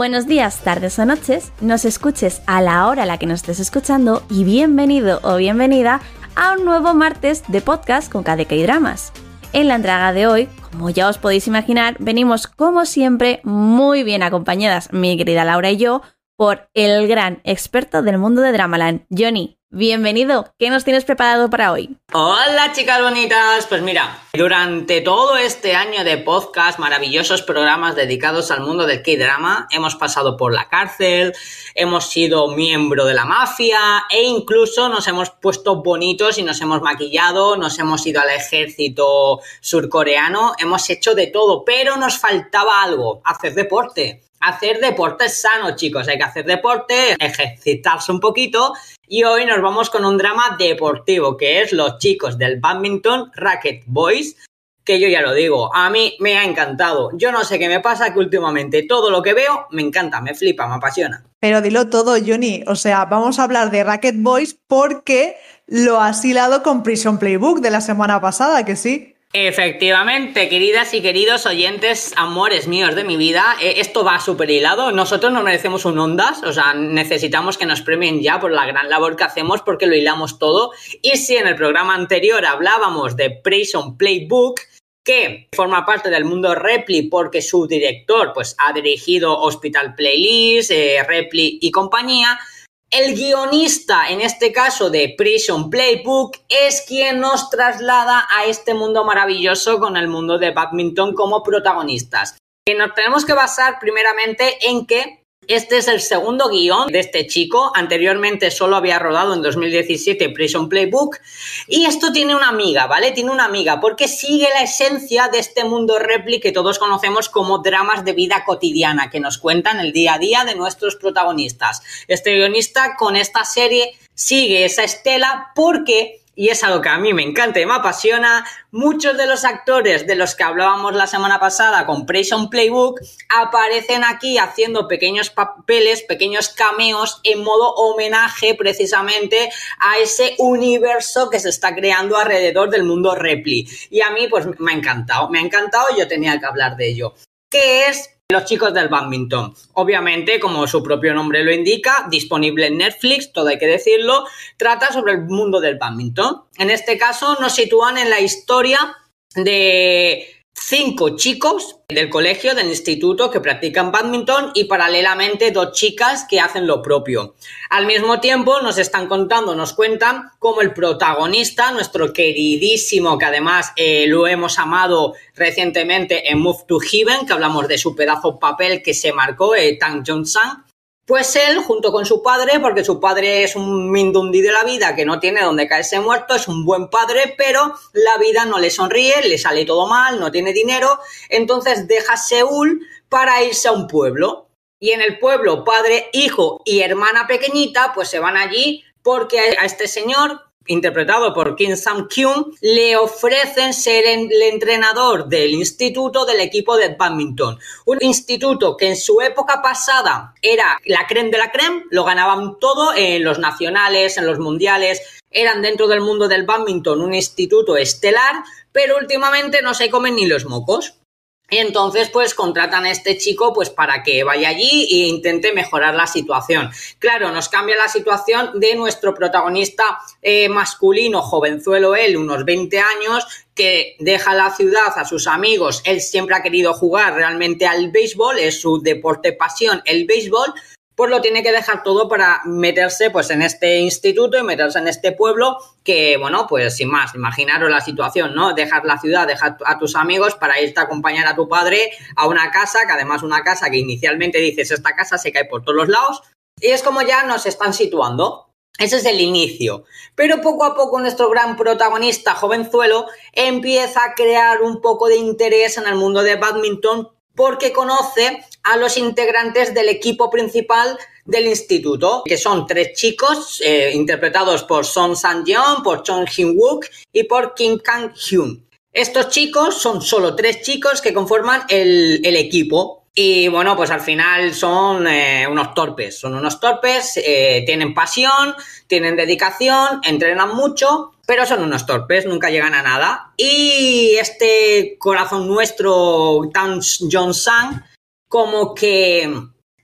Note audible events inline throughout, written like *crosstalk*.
Buenos días, tardes o noches, nos escuches a la hora a la que nos estés escuchando y bienvenido o bienvenida a un nuevo martes de podcast con KDK y Dramas. En la entrega de hoy, como ya os podéis imaginar, venimos como siempre muy bien acompañadas, mi querida Laura y yo, por el gran experto del mundo de Dramaland, Johnny. Bienvenido, ¿qué nos tienes preparado para hoy? Hola chicas bonitas, pues mira, durante todo este año de podcast, maravillosos programas dedicados al mundo del K-drama, hemos pasado por la cárcel, hemos sido miembro de la mafia e incluso nos hemos puesto bonitos y nos hemos maquillado, nos hemos ido al ejército surcoreano, hemos hecho de todo, pero nos faltaba algo, hacer deporte hacer deporte sano, chicos. Hay que hacer deporte, ejercitarse un poquito. Y hoy nos vamos con un drama deportivo, que es los chicos del badminton Racket Boys. Que yo ya lo digo, a mí me ha encantado. Yo no sé qué me pasa, que últimamente todo lo que veo me encanta, me flipa, me apasiona. Pero dilo todo, Johnny. O sea, vamos a hablar de Racket Boys porque lo has hilado con Prison Playbook de la semana pasada, que sí. Efectivamente, queridas y queridos oyentes, amores míos de mi vida, eh, esto va súper hilado. Nosotros no merecemos un ondas, o sea, necesitamos que nos premien ya por la gran labor que hacemos porque lo hilamos todo. Y si en el programa anterior hablábamos de Prison Playbook, que forma parte del mundo Repli porque su director pues, ha dirigido Hospital Playlist, eh, Repli y compañía, el guionista, en este caso de Prison Playbook, es quien nos traslada a este mundo maravilloso con el mundo de badminton como protagonistas. Y nos tenemos que basar primeramente en que este es el segundo guion de este chico. Anteriormente solo había rodado en 2017 Prison Playbook. Y esto tiene una amiga, ¿vale? Tiene una amiga porque sigue la esencia de este mundo repli que todos conocemos como dramas de vida cotidiana que nos cuentan el día a día de nuestros protagonistas. Este guionista con esta serie sigue esa estela porque y es algo que a mí me encanta y me apasiona, muchos de los actores de los que hablábamos la semana pasada con Prison Playbook aparecen aquí haciendo pequeños papeles, pequeños cameos en modo homenaje precisamente a ese universo que se está creando alrededor del mundo Repli. Y a mí pues me ha encantado, me ha encantado yo tenía que hablar de ello. ¿Qué es los chicos del badminton. Obviamente, como su propio nombre lo indica, disponible en Netflix, todo hay que decirlo, trata sobre el mundo del badminton. En este caso nos sitúan en la historia de cinco chicos del colegio, del instituto, que practican badminton y paralelamente dos chicas que hacen lo propio. Al mismo tiempo nos están contando, nos cuentan cómo el protagonista, nuestro queridísimo, que además eh, lo hemos amado recientemente en Move to Heaven, que hablamos de su pedazo papel que se marcó, eh, Tang Jong-sang, pues él, junto con su padre, porque su padre es un mindundi de la vida que no tiene donde caerse muerto, es un buen padre, pero la vida no le sonríe, le sale todo mal, no tiene dinero, entonces deja Seúl para irse a un pueblo. Y en el pueblo, padre, hijo y hermana pequeñita, pues se van allí porque a este señor interpretado por Kim Sam-kyun, le ofrecen ser el entrenador del instituto del equipo de badminton. Un instituto que en su época pasada era la creme de la creme, lo ganaban todo en los nacionales, en los mundiales, eran dentro del mundo del badminton un instituto estelar, pero últimamente no se comen ni los mocos. Y entonces, pues contratan a este chico pues para que vaya allí e intente mejorar la situación. Claro, nos cambia la situación de nuestro protagonista eh, masculino, jovenzuelo él, unos 20 años, que deja la ciudad a sus amigos. Él siempre ha querido jugar realmente al béisbol, es su deporte pasión, el béisbol, pues lo tiene que dejar todo para meterse pues en este instituto y meterse en este pueblo que, bueno, pues sin más, imaginaros la situación, ¿no? Dejar la ciudad, dejar a tus amigos para irte a acompañar a tu padre a una casa, que además una casa que inicialmente dices, esta casa se cae por todos los lados, y es como ya nos están situando. Ese es el inicio. Pero poco a poco nuestro gran protagonista, jovenzuelo, empieza a crear un poco de interés en el mundo de badminton porque conoce a los integrantes del equipo principal del instituto, que son tres chicos eh, interpretados por Son San-yeon, por Chong Hyun-wook y por Kim Kang-hyun. Estos chicos son solo tres chicos que conforman el, equipo. Y bueno, pues al final son eh, unos torpes, son unos torpes, eh, tienen pasión, tienen dedicación, entrenan mucho, pero son unos torpes, nunca llegan a nada. Y este corazón nuestro, Tan John Sang, como que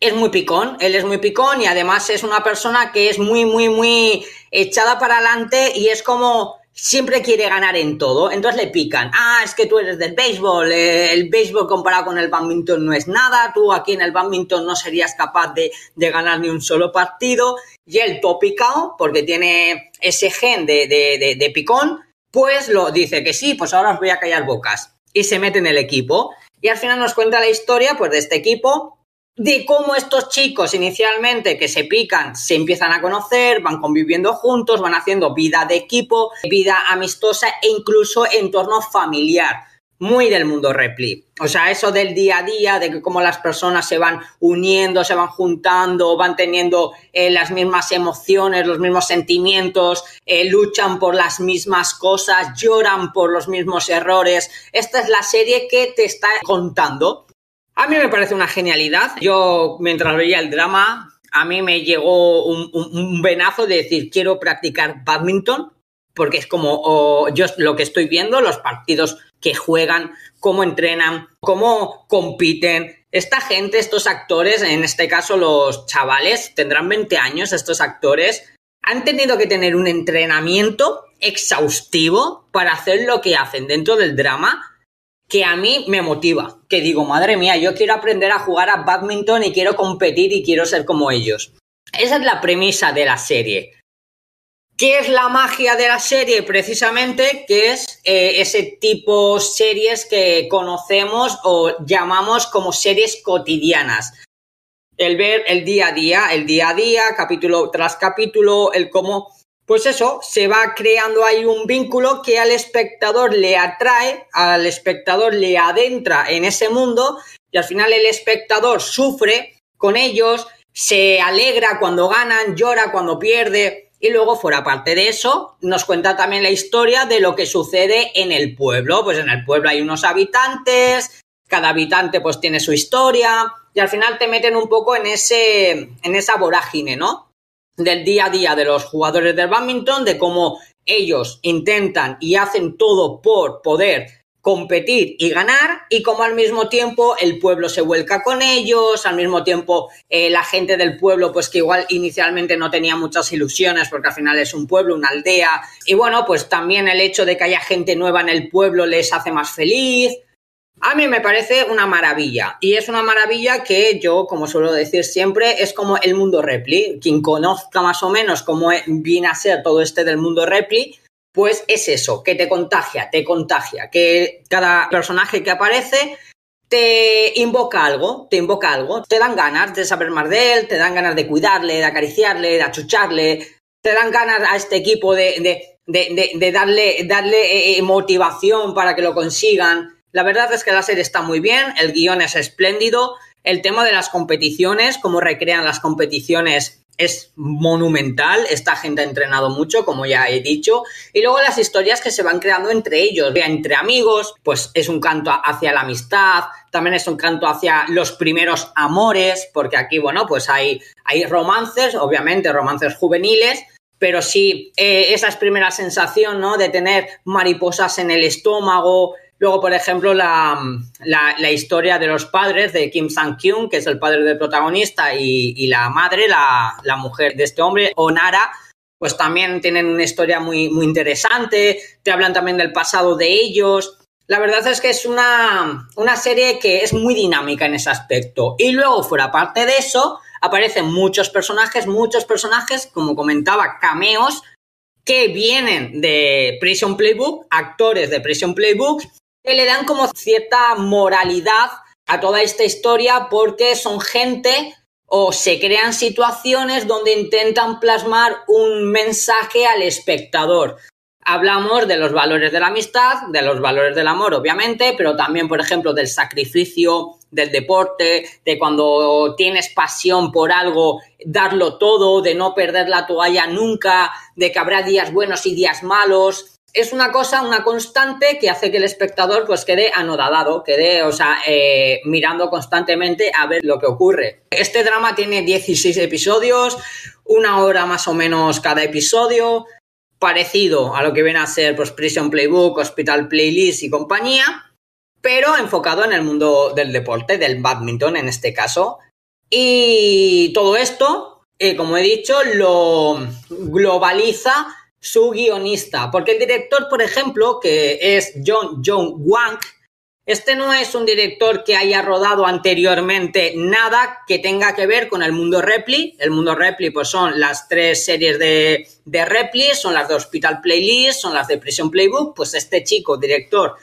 es muy picón, él es muy picón y además es una persona que es muy, muy, muy echada para adelante y es como siempre quiere ganar en todo, entonces le pican. Ah, es que tú eres del béisbol, eh, el béisbol comparado con el badminton no es nada, tú aquí en el badminton no serías capaz de, ganar ni un solo partido. Y el todo picado, porque tiene ese gen de, de, de picón, pues lo dice que sí, pues ahora os voy a callar bocas. Y se mete en el equipo. Y al final nos cuenta la historia pues, de este equipo de cómo estos chicos inicialmente que se pican se empiezan a conocer, van conviviendo juntos, van haciendo vida de equipo, vida amistosa e incluso entorno familiar. Muy del mundo repli. O sea, eso del día a día, de que cómo las personas se van uniendo, se van juntando, van teniendo eh, las mismas emociones, los mismos sentimientos, eh, luchan por las mismas cosas, lloran por los mismos errores. Esta es la serie que te está contando a mí me parece una genialidad. Yo, mientras veía el drama, a mí me llegó un, venazo de decir, quiero practicar badminton, porque es como yo lo que estoy viendo, los partidos que juegan, cómo entrenan, cómo compiten. Esta gente, estos actores, en este caso los chavales, tendrán 20 años, estos actores, han tenido que tener un entrenamiento exhaustivo para hacer lo que hacen dentro del drama que a mí me motiva, que digo, madre mía, yo quiero aprender a jugar a badminton y quiero competir y quiero ser como ellos. Esa es la premisa de la serie. ¿Qué es la magia de la serie? Precisamente que es eh, ese tipo series que conocemos o llamamos como series cotidianas. El ver el día a día, el día a día, capítulo tras capítulo, el cómo pues eso, se va creando ahí un vínculo que al espectador le atrae, al espectador le adentra en ese mundo y al final el espectador sufre con ellos, se alegra cuando ganan, llora cuando pierde y luego fuera parte de eso nos cuenta también la historia de lo que sucede en el pueblo, pues en el pueblo hay unos habitantes, cada habitante pues tiene su historia y al final te meten un poco en ese en esa vorágine, ¿no? Del día a día de los jugadores del badminton, de cómo ellos intentan y hacen todo por poder competir y ganar y como al mismo tiempo el pueblo se vuelca con ellos, al mismo tiempo eh, la gente del pueblo pues que igual inicialmente no tenía muchas ilusiones porque al final es un pueblo, una aldea y bueno pues también el hecho de que haya gente nueva en el pueblo les hace más feliz, a mí me parece una maravilla y es una maravilla que yo, como suelo decir siempre, es como el mundo Repli. Quien conozca más o menos cómo viene a ser todo este del mundo Repli, pues es eso, que te contagia, te contagia, que cada personaje que aparece te invoca algo, te invoca algo, te dan ganas de saber más de él, te dan ganas de cuidarle, de acariciarle, de achucharle, te dan ganas a este equipo de, darle, darle eh, motivación para que lo consigan. La verdad es que la serie está muy bien, el guion es espléndido, el tema de las competiciones, cómo recrean las competiciones es monumental, esta gente ha entrenado mucho, como ya he dicho, y luego las historias que se van creando entre ellos, entre amigos, pues es un canto hacia la amistad, también es un canto hacia los primeros amores, porque aquí, bueno, pues hay, hay romances, obviamente romances juveniles, pero sí eh, esa es primera sensación, ¿no? De tener mariposas en el estómago, Luego, por ejemplo, la, historia de los padres de Kim Sang-kyun, que es el padre del protagonista, y, la madre, la, mujer de este hombre, Onara, pues también tienen una historia muy, muy interesante, te hablan también del pasado de ellos. La verdad es que es una, una serie que es muy dinámica en ese aspecto. Y luego, fuera parte de eso, aparecen muchos personajes, muchos personajes, como comentaba, cameos, que vienen de Prison Playbook, actores de Prison Playbook, que le dan como cierta moralidad a toda esta historia porque son gente o se crean situaciones donde intentan plasmar un mensaje al espectador. Hablamos de los valores de la amistad, de los valores del amor, obviamente, pero también, por ejemplo, del sacrificio, del deporte, de cuando tienes pasión por algo, darlo todo, de no perder la toalla nunca, de que habrá días buenos y días malos, es una cosa, una constante que hace que el espectador pues quede anodadado, quede, o sea, eh, mirando constantemente a ver lo que ocurre. Este drama tiene 16 episodios, una hora más o menos cada episodio, parecido a lo que viene a ser pues, Prison Playbook, Hospital Playlist y compañía, pero enfocado en el mundo del deporte, del badminton en este caso. Y todo esto, eh, como he dicho, lo globaliza su guionista. Porque el director, por ejemplo, que es John John Wang, este no es un director que haya rodado anteriormente nada que tenga que ver con el mundo Repli. El mundo Repli pues son las tres series de, de Repli, son las de Hospital Playlist, son las de Prison Playbook. Pues este chico, director,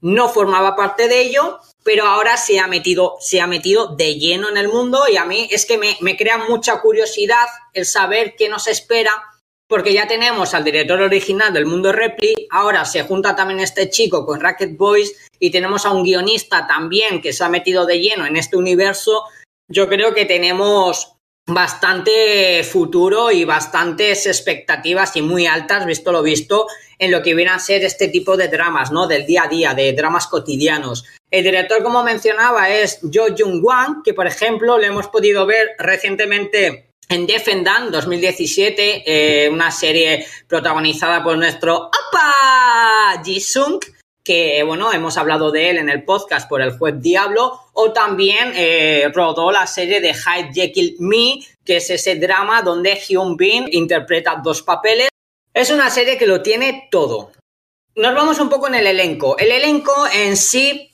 no formaba parte de ello, pero ahora se ha metido, se ha metido de lleno en el mundo y a mí es que me, me crea mucha curiosidad el saber qué nos espera porque ya tenemos al director original del mundo Repli, ahora se junta también este chico con Racket Boys y tenemos a un guionista también que se ha metido de lleno en este universo, yo creo que tenemos bastante futuro y bastantes expectativas y muy altas, visto lo visto, en lo que viene a ser este tipo de dramas, ¿no? Del día a día, de dramas cotidianos. El director, como mencionaba, es Jo Jung Wang, que por ejemplo le hemos podido ver recientemente en Defendan 2017, eh, una serie protagonizada por nuestro Opa Jisung, que bueno, hemos hablado de él en el podcast por el juez Diablo, o también eh, rodó la serie de Hyde Jekyll Me, que es ese drama donde Hyun Bin interpreta dos papeles. Es una serie que lo tiene todo. Nos vamos un poco en el elenco. El elenco en sí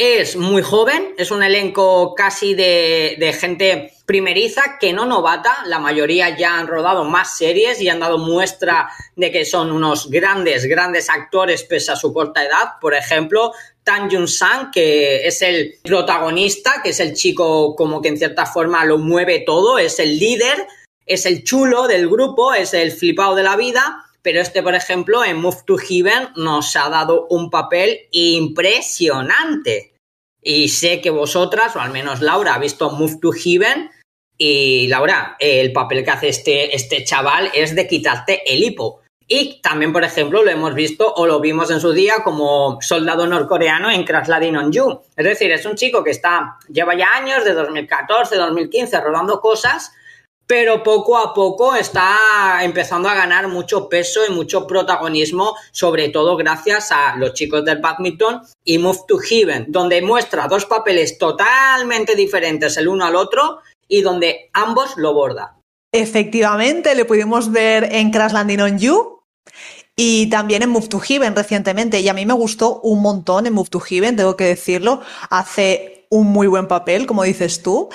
es muy joven, es un elenco casi de, gente primeriza que no novata, la mayoría ya han rodado más series y han dado muestra de que son unos grandes, grandes actores pese a su corta edad. Por ejemplo, Tan Jun Sang, que es el protagonista, que es el chico como que en cierta forma lo mueve todo, es el líder, es el chulo del grupo, es el flipado de la vida. Pero este, por ejemplo, en Move to Heaven nos ha dado un papel impresionante. Y sé que vosotras, o al menos Laura, ha visto Move to Heaven y Laura, el papel que hace este, este chaval es de quitarte el hipo. Y también, por ejemplo, lo hemos visto o lo vimos en su día como soldado norcoreano en Crash Landing on You. Es decir, es un chico que está, lleva ya años, de 2014, 2015, rodando cosas, pero poco a poco está empezando a ganar mucho peso y mucho protagonismo, sobre todo gracias a los chicos del badminton y Move to Heaven, donde muestra dos papeles totalmente diferentes el uno al otro y donde ambos lo bordan. Efectivamente, le pudimos ver en Crash Landing on You y también en Move to Heaven recientemente. Y a mí me gustó un montón en Move to Heaven, tengo que decirlo. Hace un muy buen papel, como dices tú.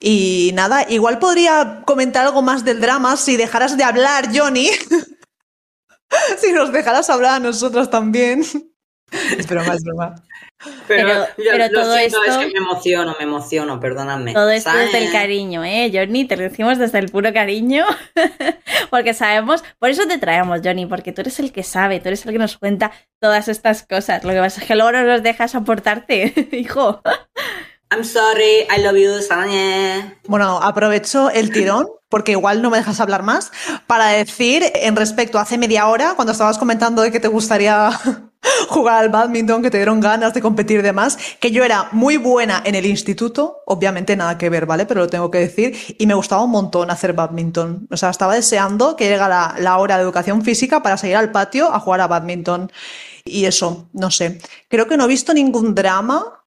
Y nada, igual podría comentar algo más del drama si dejaras de hablar, Johnny. *laughs* si nos dejaras hablar a nosotros también. es broma, es broma. Pero, todo esto, es que me emociono, me emociono, perdóname. Todo esto desde el cariño, ¿eh, Johnny? Te lo decimos desde el puro cariño, *laughs* porque sabemos, por eso te traemos, Johnny, porque tú eres el que sabe, tú eres el que nos cuenta todas estas cosas. Lo que pasa es que luego no nos dejas aportarte, *laughs* hijo. I'm sorry, I love you, Sarañe. Bueno, aprovecho el tirón, porque igual no me dejas hablar más, para decir en respecto a hace media hora, cuando estabas comentando de que te gustaría *laughs* jugar al badminton, que te dieron ganas de competir y demás, que yo era muy buena en el instituto, obviamente nada que ver, ¿vale? Pero lo tengo que decir, y me gustaba un montón hacer badminton. O sea, estaba deseando que llegara la hora de educación física para salir al patio a jugar a badminton. Y eso, no sé. Creo que no he visto ningún drama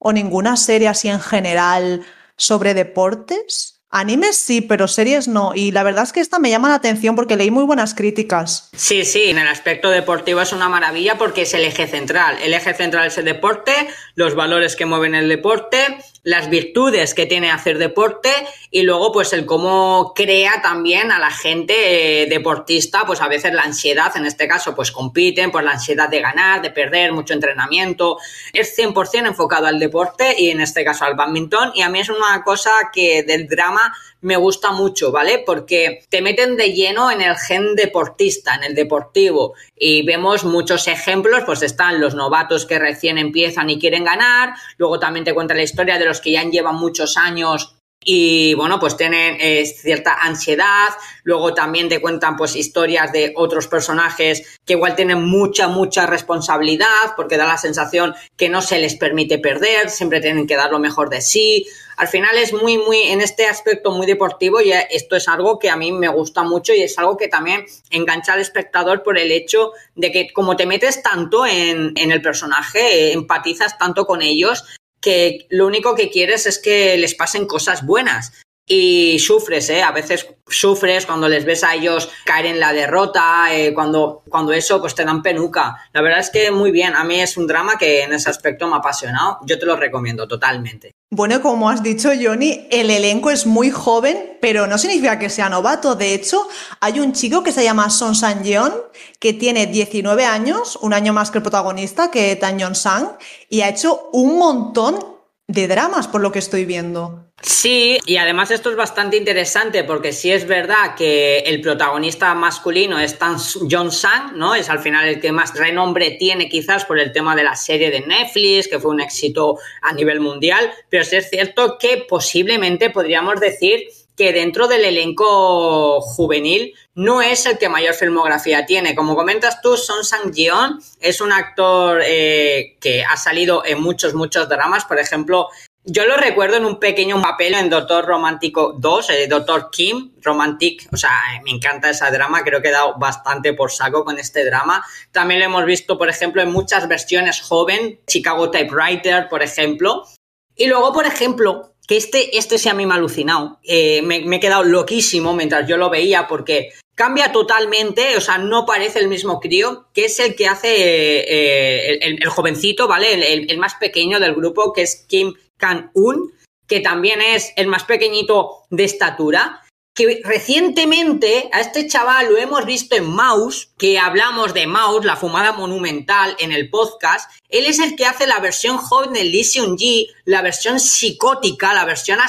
o ninguna serie así en general sobre deportes Animes sí, pero series no. Y la verdad es que esta me llama la atención porque leí muy buenas críticas. Sí, sí, en el aspecto deportivo es una maravilla porque es el eje central. El eje central es el deporte, los valores que mueven el deporte, las virtudes que tiene hacer deporte y luego pues el cómo crea también a la gente eh, deportista, pues a veces la ansiedad, en este caso pues compiten por la ansiedad de ganar, de perder, mucho entrenamiento. Es 100% enfocado al deporte y en este caso al badminton y a mí es una cosa que del drama me gusta mucho, ¿vale? Porque te meten de lleno en el gen deportista, en el deportivo. Y vemos muchos ejemplos, pues están los novatos que recién empiezan y quieren ganar, luego también te cuenta la historia de los que ya llevan muchos años y bueno, pues tienen eh, cierta ansiedad, luego también te cuentan pues historias de otros personajes que igual tienen mucha, mucha responsabilidad porque da la sensación que no se les permite perder, siempre tienen que dar lo mejor de sí. Al final es muy, muy, en este aspecto muy deportivo y esto es algo que a mí me gusta mucho y es algo que también engancha al espectador por el hecho de que como te metes tanto en, en el personaje, empatizas tanto con ellos, que lo único que quieres es que les pasen cosas buenas y sufres, ¿eh? A veces sufres cuando les ves a ellos caer en la derrota, eh, cuando, cuando eso pues te dan penuca. La verdad es que muy bien, a mí es un drama que en ese aspecto me ha apasionado, yo te lo recomiendo totalmente. Bueno, como has dicho, Johnny, el elenco es muy joven, pero no significa que sea novato. De hecho, hay un chico que se llama Son San Yeon, que tiene 19 años, un año más que el protagonista, que Tan Yon Sang, y ha hecho un montón de dramas, por lo que estoy viendo. Sí, y además esto es bastante interesante porque sí es verdad que el protagonista masculino es Tan John Sang, ¿no? Es al final el que más renombre tiene quizás por el tema de la serie de Netflix, que fue un éxito a nivel mundial, pero sí es cierto que posiblemente podríamos decir que dentro del elenco juvenil no es el que mayor filmografía tiene. Como comentas tú, Son Sang-yeon es un actor eh, que ha salido en muchos, muchos dramas. Por ejemplo, yo lo recuerdo en un pequeño papel en Doctor Romántico 2, eh, Doctor Kim, Romantic, o sea, eh, me encanta ese drama, creo que he dado bastante por saco con este drama. También lo hemos visto, por ejemplo, en muchas versiones joven, Chicago Typewriter, por ejemplo. Y luego, por ejemplo, que este, este sí a mí me ha alucinado, eh, me, he quedado loquísimo mientras yo lo veía porque cambia totalmente, o sea, no parece el mismo crío, que es el que hace el, jovencito, ¿vale? El, el, más pequeño del grupo, que es Kim Kan-un, que también es el más pequeñito de estatura, que recientemente a este chaval lo hemos visto en Mouse, que hablamos de Mouse, la fumada monumental en el podcast. Él es el que hace la versión joven de Lee Seung-ji, la versión psicótica, la versión a,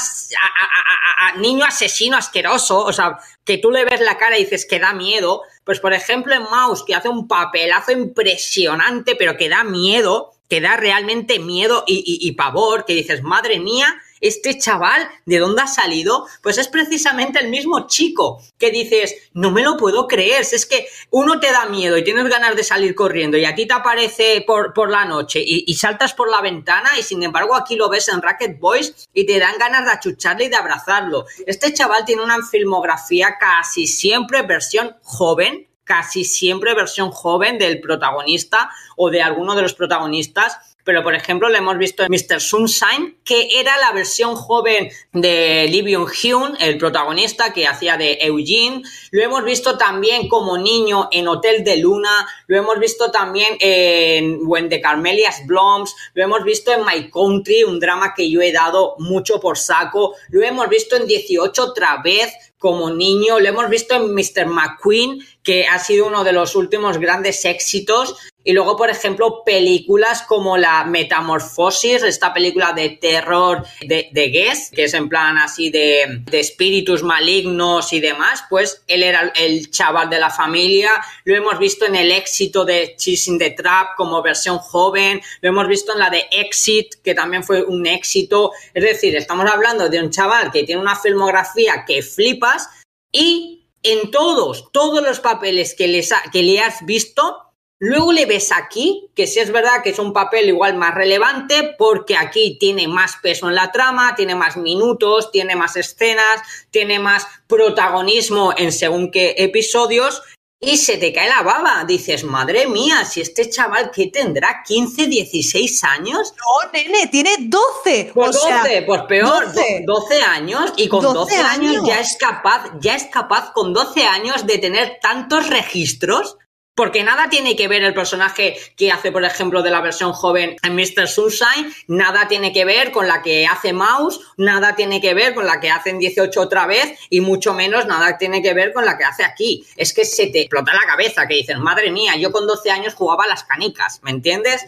niño asesino asqueroso, o sea, que tú le ves la cara y dices que da miedo. Pues por ejemplo en Mouse, que hace un papelazo impresionante, pero que da miedo, que da realmente miedo y, pavor, que dices, madre mía, este chaval, ¿de dónde ha salido? Pues es precisamente el mismo chico que dices, no me lo puedo creer, es que uno te da miedo y tienes ganas de salir corriendo y aquí te aparece por, por la noche y, saltas por la ventana y sin embargo aquí lo ves en Racket Boys y te dan ganas de achucharle y de abrazarlo. Este chaval tiene una filmografía casi siempre versión joven, casi siempre versión joven del protagonista o de alguno de los protagonistas. Pero, por ejemplo, lo hemos visto en Mr. Sunshine, que era la versión joven de Lee Byung-hyun, el protagonista que hacía de Eugene. Lo hemos visto también como niño en Hotel de Luna. Lo hemos visto también en When the Carmelias Bloms. Lo hemos visto en My Country, un drama que yo he dado mucho por saco. Lo hemos visto en 18 otra vez como niño. Lo hemos visto en Mr. McQueen, que ha sido uno de los últimos grandes éxitos. Y luego, por ejemplo, películas como la Metamorfosis, esta película de terror de, de que es en plan así de, espíritus malignos y demás, pues él era el chaval de la familia. Lo hemos visto en el éxito de Chasing the Trap como versión joven. Lo hemos visto en la de Exit, que también fue un éxito. Es decir, estamos hablando de un chaval que tiene una filmografía que flipas y en todos, todos los papeles que, que le has visto, Luego le ves aquí, que sí es verdad que es un papel igual más relevante porque aquí tiene más peso en la trama, tiene más minutos, tiene más escenas, tiene más protagonismo en según qué episodios y se te cae la baba. Dices, madre mía, si este chaval que tendrá 15, 16 años. No, nene, tiene 12. Pues 12, pues peor, 12. años y con 12, años ya es capaz, ya es capaz con 12 años de tener tantos registros porque nada tiene que ver el personaje que hace, por ejemplo, de la versión joven en Mr. Sunshine, nada tiene que ver con la que hace Mouse, nada tiene que ver con la que hace en 18 otra vez y mucho menos nada tiene que ver con la que hace aquí. Es que se te explota la cabeza, que dices, madre mía, yo con 12 años jugaba las canicas, ¿me entiendes?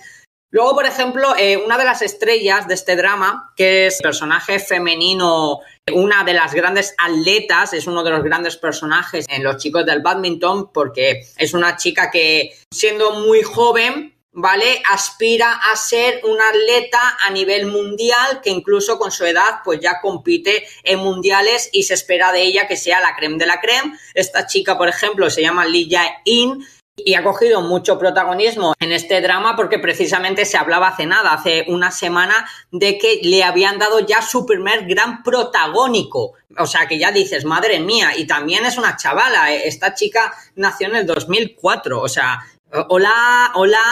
Luego, por ejemplo, eh, una de las estrellas de este drama, que es personaje femenino una de las grandes atletas, es uno de los grandes personajes en los chicos del badminton porque es una chica que siendo muy joven, ¿vale? Aspira a ser una atleta a nivel mundial que incluso con su edad pues ya compite en mundiales y se espera de ella que sea la creme de la creme. Esta chica, por ejemplo, se llama Lee Jae-in y ha cogido mucho protagonismo en este drama porque precisamente se hablaba hace nada, hace una semana, de que le habían dado ya su primer gran protagónico. O sea, que ya dices, madre mía, y también es una chavala, esta chica nació en el 2004, o sea, Hola, hola,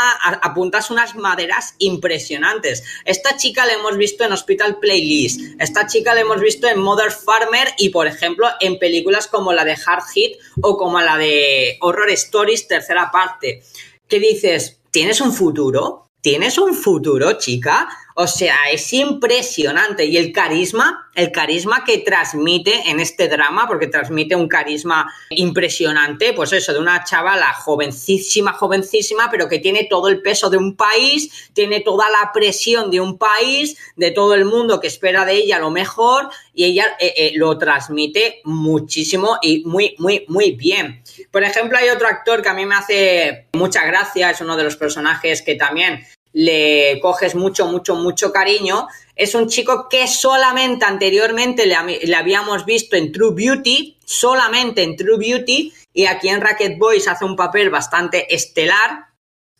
apuntas unas maderas impresionantes. Esta chica la hemos visto en Hospital Playlist, esta chica la hemos visto en Mother Farmer y, por ejemplo, en películas como la de Hard Hit o como la de Horror Stories, tercera parte. ¿Qué dices? ¿Tienes un futuro? ¿Tienes un futuro, chica? O sea, es impresionante. Y el carisma, el carisma que transmite en este drama, porque transmite un carisma impresionante, pues eso, de una chavala jovencísima, jovencísima, pero que tiene todo el peso de un país, tiene toda la presión de un país, de todo el mundo que espera de ella lo mejor, y ella eh, eh, lo transmite muchísimo y muy, muy, muy bien. Por ejemplo, hay otro actor que a mí me hace mucha gracia, es uno de los personajes que también le coges mucho, mucho, mucho cariño. Es un chico que solamente anteriormente le, habíamos visto en True Beauty, solamente en True Beauty, y aquí en Racket Boys hace un papel bastante estelar,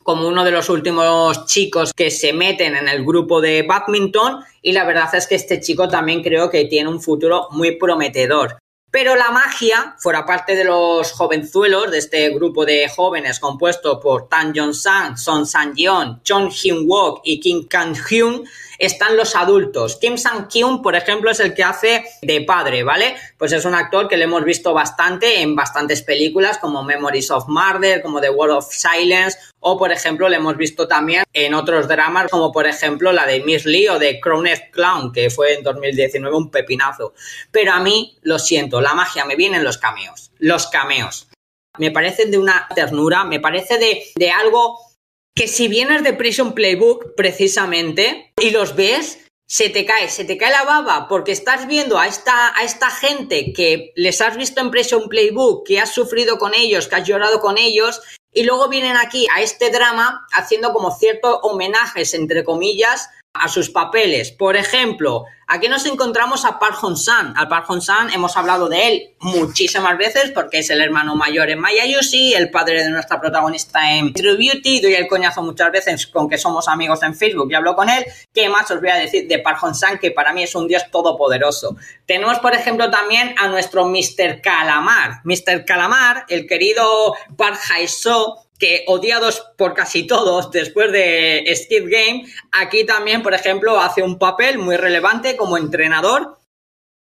como uno de los últimos chicos que se meten en el grupo de badminton, y la verdad es que este chico también creo que tiene un futuro muy prometedor. Pero la magia, fuera parte de los jovenzuelos, de este grupo de jóvenes compuesto por Tan Jong-sang, Son Sang-yeon, Chon Hyun-wook y Kim Kang-hyun, están los adultos. Kim Sang-kyun, por ejemplo, es el que hace de padre, ¿vale? Pues es un actor que le hemos visto bastante en bastantes películas como Memories of Murder, como The World of Silence, o por ejemplo le hemos visto también en otros dramas como por ejemplo la de Miss Lee o de Crowned Clown, que fue en 2019 un pepinazo. Pero a mí, lo siento, la magia me viene en los cameos. Los cameos. Me parecen de una ternura, me parece de, de algo que si vienes de Prison Playbook, precisamente, y los ves, se te cae, se te cae la baba porque estás viendo a esta, a esta gente que les has visto en Prison Playbook, que has sufrido con ellos, que has llorado con ellos, y luego vienen aquí a este drama haciendo como ciertos homenajes, entre comillas, a sus papeles. Por ejemplo, aquí nos encontramos a Park Hong-san. Al Park Hong-san hemos hablado de él muchísimas veces porque es el hermano mayor en Maya Yusi, el padre de nuestra protagonista en True Beauty. Doy el coñazo muchas veces con que somos amigos en Facebook y hablo con él. ¿Qué más os voy a decir de Park Hong-san? Que para mí es un dios todopoderoso. Tenemos, por ejemplo, también a nuestro Mr. Calamar. Mr. Calamar, el querido Park Hae-soo, que odiados por casi todos después de Skid Game, aquí también, por ejemplo, hace un papel muy relevante como entrenador.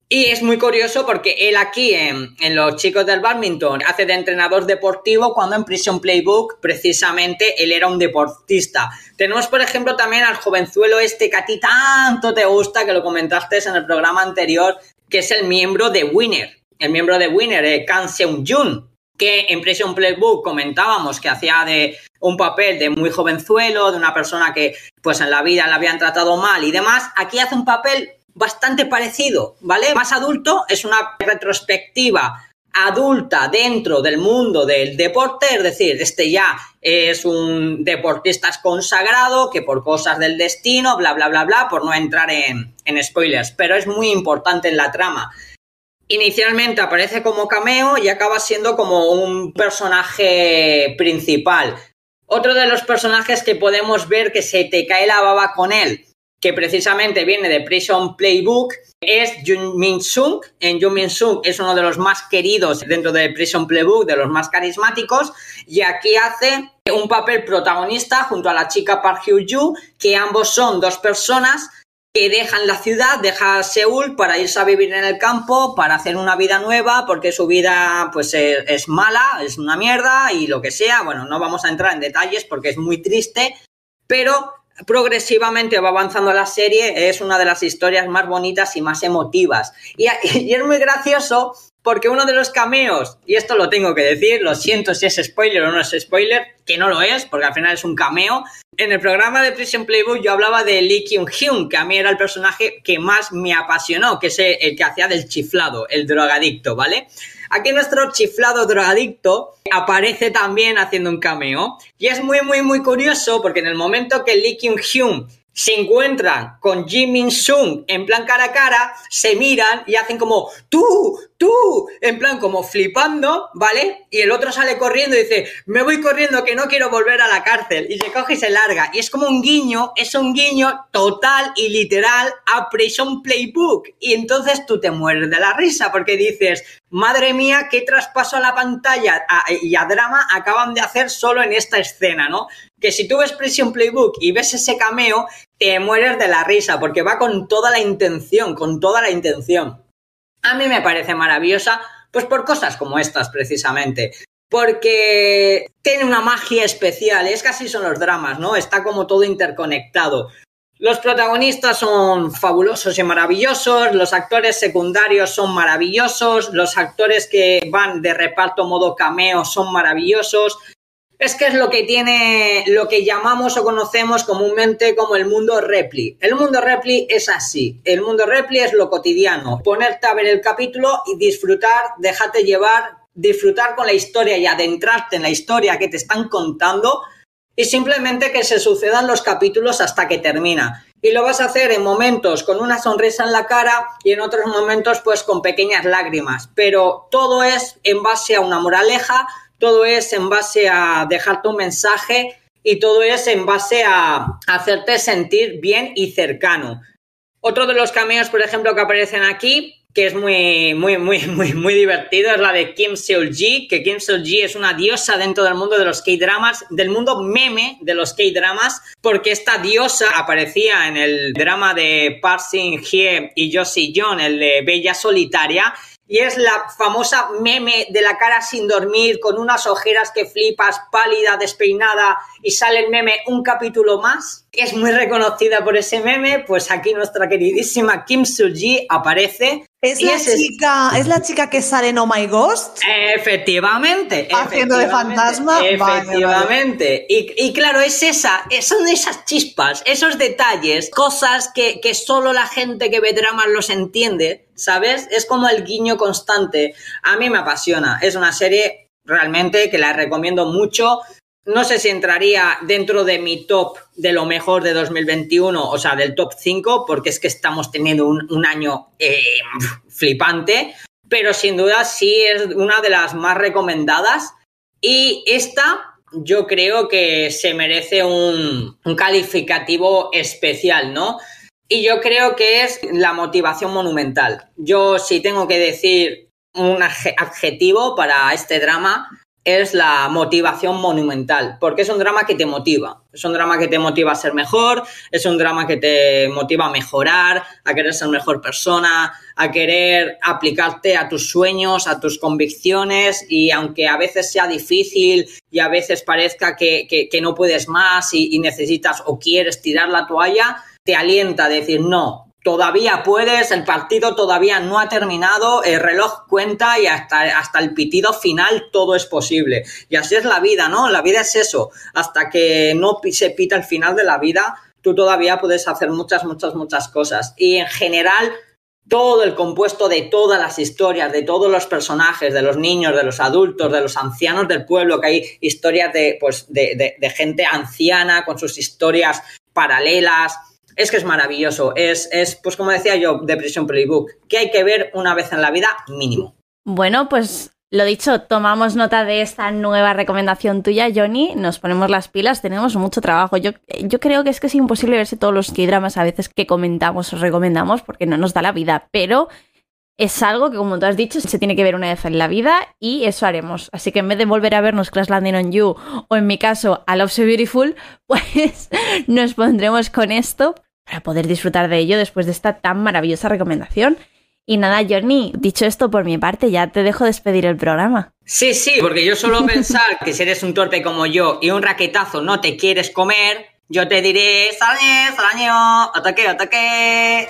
Y es muy curioso porque él aquí en, los chicos del badminton hace de entrenador deportivo cuando en Prison Playbook precisamente él era un deportista. Tenemos por ejemplo también al jovenzuelo este que a ti tanto te gusta, que lo comentaste en el programa anterior, que es el miembro de Winner. El miembro de Winner, eh, Kang Seung-jun, que en Prison Playbook comentábamos que hacía de un papel de muy jovenzuelo, de una persona que pues en la vida la habían tratado mal y demás, aquí hace un papel bastante parecido, ¿vale? Más adulto, es una retrospectiva adulta dentro del mundo del deporte, es decir, este ya es un deportista consagrado que por cosas del destino, bla, bla, bla, bla, por no entrar en, en spoilers, pero es muy importante en la trama inicialmente aparece como cameo y acaba siendo como un personaje principal. Otro de los personajes que podemos ver que se te cae la baba con él, que precisamente viene de Prison Playbook, es Jun Min Sung. En Jun Min Sung es uno de los más queridos dentro de Prison Playbook, de los más carismáticos, y aquí hace un papel protagonista junto a la chica Park Hyo Joo, que ambos son dos personas que dejan la ciudad, deja Seúl para irse a vivir en el campo, para hacer una vida nueva, porque su vida pues es, mala, es una mierda y lo que sea. Bueno, no vamos a entrar en detalles porque es muy triste, pero progresivamente va avanzando la serie, es una de las historias más bonitas y más emotivas. Y, *laughs* y es muy gracioso porque uno de los cameos, y esto lo tengo que decir, lo siento si es spoiler o no es spoiler, que no lo es, porque al final es un cameo. En el programa de Prison Playbook yo hablaba de Lee Kyung Hyun, que a mí era el personaje que más me apasionó, que es el que hacía del chiflado, el drogadicto, ¿vale? Aquí nuestro chiflado drogadicto aparece también haciendo un cameo. Y es muy, muy, muy curioso porque en el momento que Lee Kyung Hyun se encuentran con Jimin Sung en plan cara a cara, se miran y hacen como tú, tú, en plan como flipando, ¿vale? Y el otro sale corriendo y dice, me voy corriendo que no quiero volver a la cárcel. Y se coge y se larga. Y es como un guiño, es un guiño total y literal a Prison Playbook. Y entonces tú te mueres de la risa porque dices, madre mía, qué traspaso a la pantalla y a drama acaban de hacer solo en esta escena, ¿no? Que si tú ves Prison Playbook y ves ese cameo, te mueres de la risa porque va con toda la intención, con toda la intención. A mí me parece maravillosa, pues por cosas como estas precisamente. Porque tiene una magia especial, es casi son los dramas, ¿no? Está como todo interconectado. Los protagonistas son fabulosos y maravillosos, los actores secundarios son maravillosos, los actores que van de reparto modo cameo son maravillosos. Es que es lo que tiene, lo que llamamos o conocemos comúnmente como el mundo repli. El mundo repli es así. El mundo repli es lo cotidiano. Ponerte a ver el capítulo y disfrutar, déjate llevar, disfrutar con la historia y adentrarte en la historia que te están contando y simplemente que se sucedan los capítulos hasta que termina. Y lo vas a hacer en momentos con una sonrisa en la cara y en otros momentos pues con pequeñas lágrimas. Pero todo es en base a una moraleja, todo es en base a dejarte un mensaje y todo es en base a hacerte sentir bien y cercano. Otro de los cameos, por ejemplo, que aparecen aquí que es muy, muy, muy, muy, muy divertido, es la de Kim Seul-ji, que Kim Seul-ji es una diosa dentro del mundo de los K-dramas, del mundo meme de los K-dramas, porque esta diosa aparecía en el drama de Park Shin-hye y Josie John, el de Bella Solitaria, y es la famosa meme de la cara sin dormir, con unas ojeras que flipas, pálida, despeinada, y sale el meme un capítulo más. Es muy reconocida por ese meme, pues aquí nuestra queridísima Kim Soo-ji aparece. ¿Es la, chica, ¿Es la chica que sale en Oh My Ghost? Efectivamente. Haciendo de fantasma. Efectivamente. Y, claro, es esa, son esas chispas, esos detalles, cosas que, que solo la gente que ve dramas los entiende, ¿sabes? Es como el guiño constante. A mí me apasiona. Es una serie realmente que la recomiendo mucho. No sé si entraría dentro de mi top de lo mejor de 2021, o sea, del top 5, porque es que estamos teniendo un, año eh, flipante, pero sin duda sí es una de las más recomendadas. Y esta yo creo que se merece un, un calificativo especial, ¿no? Y yo creo que es la motivación monumental. Yo si tengo que decir un adjetivo para este drama, es la motivación monumental, porque es un drama que te motiva, es un drama que te motiva a ser mejor, es un drama que te motiva a mejorar, a querer ser mejor persona, a querer aplicarte a tus sueños, a tus convicciones y aunque a veces sea difícil y a veces parezca que, no puedes más y necesitas o quieres tirar la toalla, te alienta a decir no, todavía puedes, el partido todavía no ha terminado, el reloj cuenta y hasta, hasta el pitido final todo es posible. Y así es la vida, ¿no? La vida es eso. Hasta que no se pita el final de la vida, tú todavía puedes hacer muchas, muchas, muchas cosas. Y en general, todo el compuesto de todas las historias, de todos los personajes, de los niños, de los adultos, de los ancianos del pueblo, que hay historias de, pues, de, de gente anciana con sus historias paralelas, es que es maravilloso. Es, es, pues como decía yo, de Prison Playbook, que hay que ver una vez en la vida mínimo. Bueno, pues lo dicho, tomamos nota de esta nueva recomendación tuya, Johnny. Nos ponemos las pilas, tenemos mucho trabajo. Yo, yo creo que es que es imposible verse todos los K-dramas a veces que comentamos o recomendamos porque no nos da la vida, pero es algo que, como tú has dicho, se tiene que ver una vez en la vida y eso haremos. Así que en vez de volver a vernos Crash Landing on You o en mi caso a Love So Beautiful, *laughs* pues nos pondremos con esto para poder disfrutar de ello después de esta tan maravillosa recomendación. Y nada, Johnny, dicho esto por mi parte, ya te dejo despedir el programa. Sí, sí, porque yo solo pensar que si eres un torpe como yo y un raquetazo no te quieres comer, yo te diré, salañe, salaño, ataque, ataque.